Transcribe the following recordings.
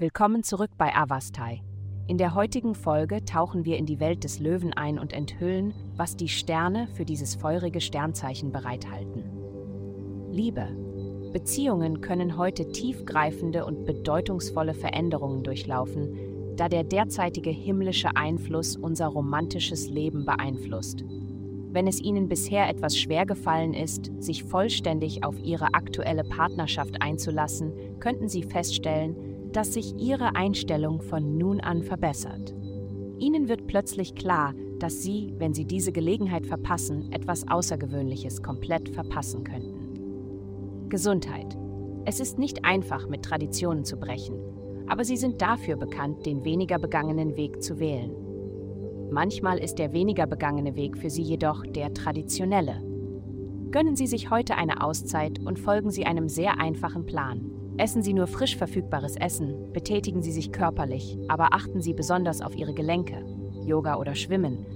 Willkommen zurück bei Avastai. In der heutigen Folge tauchen wir in die Welt des Löwen ein und enthüllen, was die Sterne für dieses feurige Sternzeichen bereithalten. Liebe. Beziehungen können heute tiefgreifende und bedeutungsvolle Veränderungen durchlaufen, da der derzeitige himmlische Einfluss unser romantisches Leben beeinflusst. Wenn es Ihnen bisher etwas schwer gefallen ist, sich vollständig auf Ihre aktuelle Partnerschaft einzulassen, könnten Sie feststellen, dass sich ihre Einstellung von nun an verbessert. Ihnen wird plötzlich klar, dass Sie, wenn Sie diese Gelegenheit verpassen, etwas Außergewöhnliches komplett verpassen könnten. Gesundheit. Es ist nicht einfach, mit Traditionen zu brechen, aber sie sind dafür bekannt, den weniger begangenen Weg zu wählen. Manchmal ist der weniger begangene Weg für Sie jedoch der traditionelle. Gönnen Sie sich heute eine Auszeit und folgen Sie einem sehr einfachen Plan. Essen Sie nur frisch verfügbares Essen, betätigen Sie sich körperlich, aber achten Sie besonders auf Ihre Gelenke, Yoga oder Schwimmen,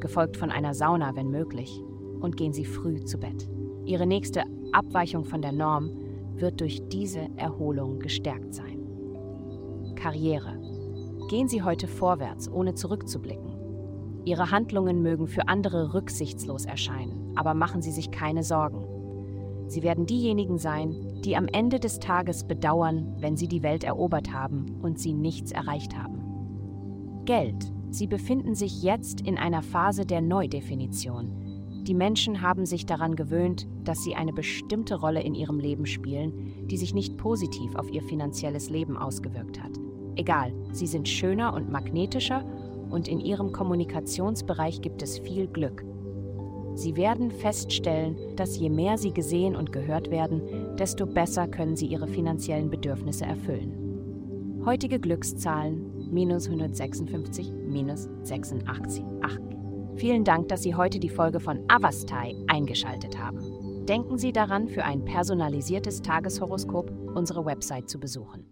gefolgt von einer Sauna, wenn möglich, und gehen Sie früh zu Bett. Ihre nächste Abweichung von der Norm wird durch diese Erholung gestärkt sein. Karriere. Gehen Sie heute vorwärts, ohne zurückzublicken. Ihre Handlungen mögen für andere rücksichtslos erscheinen, aber machen Sie sich keine Sorgen. Sie werden diejenigen sein, die am Ende des Tages bedauern, wenn sie die Welt erobert haben und sie nichts erreicht haben. Geld. Sie befinden sich jetzt in einer Phase der Neudefinition. Die Menschen haben sich daran gewöhnt, dass sie eine bestimmte Rolle in ihrem Leben spielen, die sich nicht positiv auf ihr finanzielles Leben ausgewirkt hat. Egal, sie sind schöner und magnetischer und in ihrem Kommunikationsbereich gibt es viel Glück. Sie werden feststellen, dass je mehr Sie gesehen und gehört werden, desto besser können Sie Ihre finanziellen Bedürfnisse erfüllen. Heutige Glückszahlen minus 156, minus 86. Ach. Vielen Dank, dass Sie heute die Folge von Avastai eingeschaltet haben. Denken Sie daran, für ein personalisiertes Tageshoroskop unsere Website zu besuchen.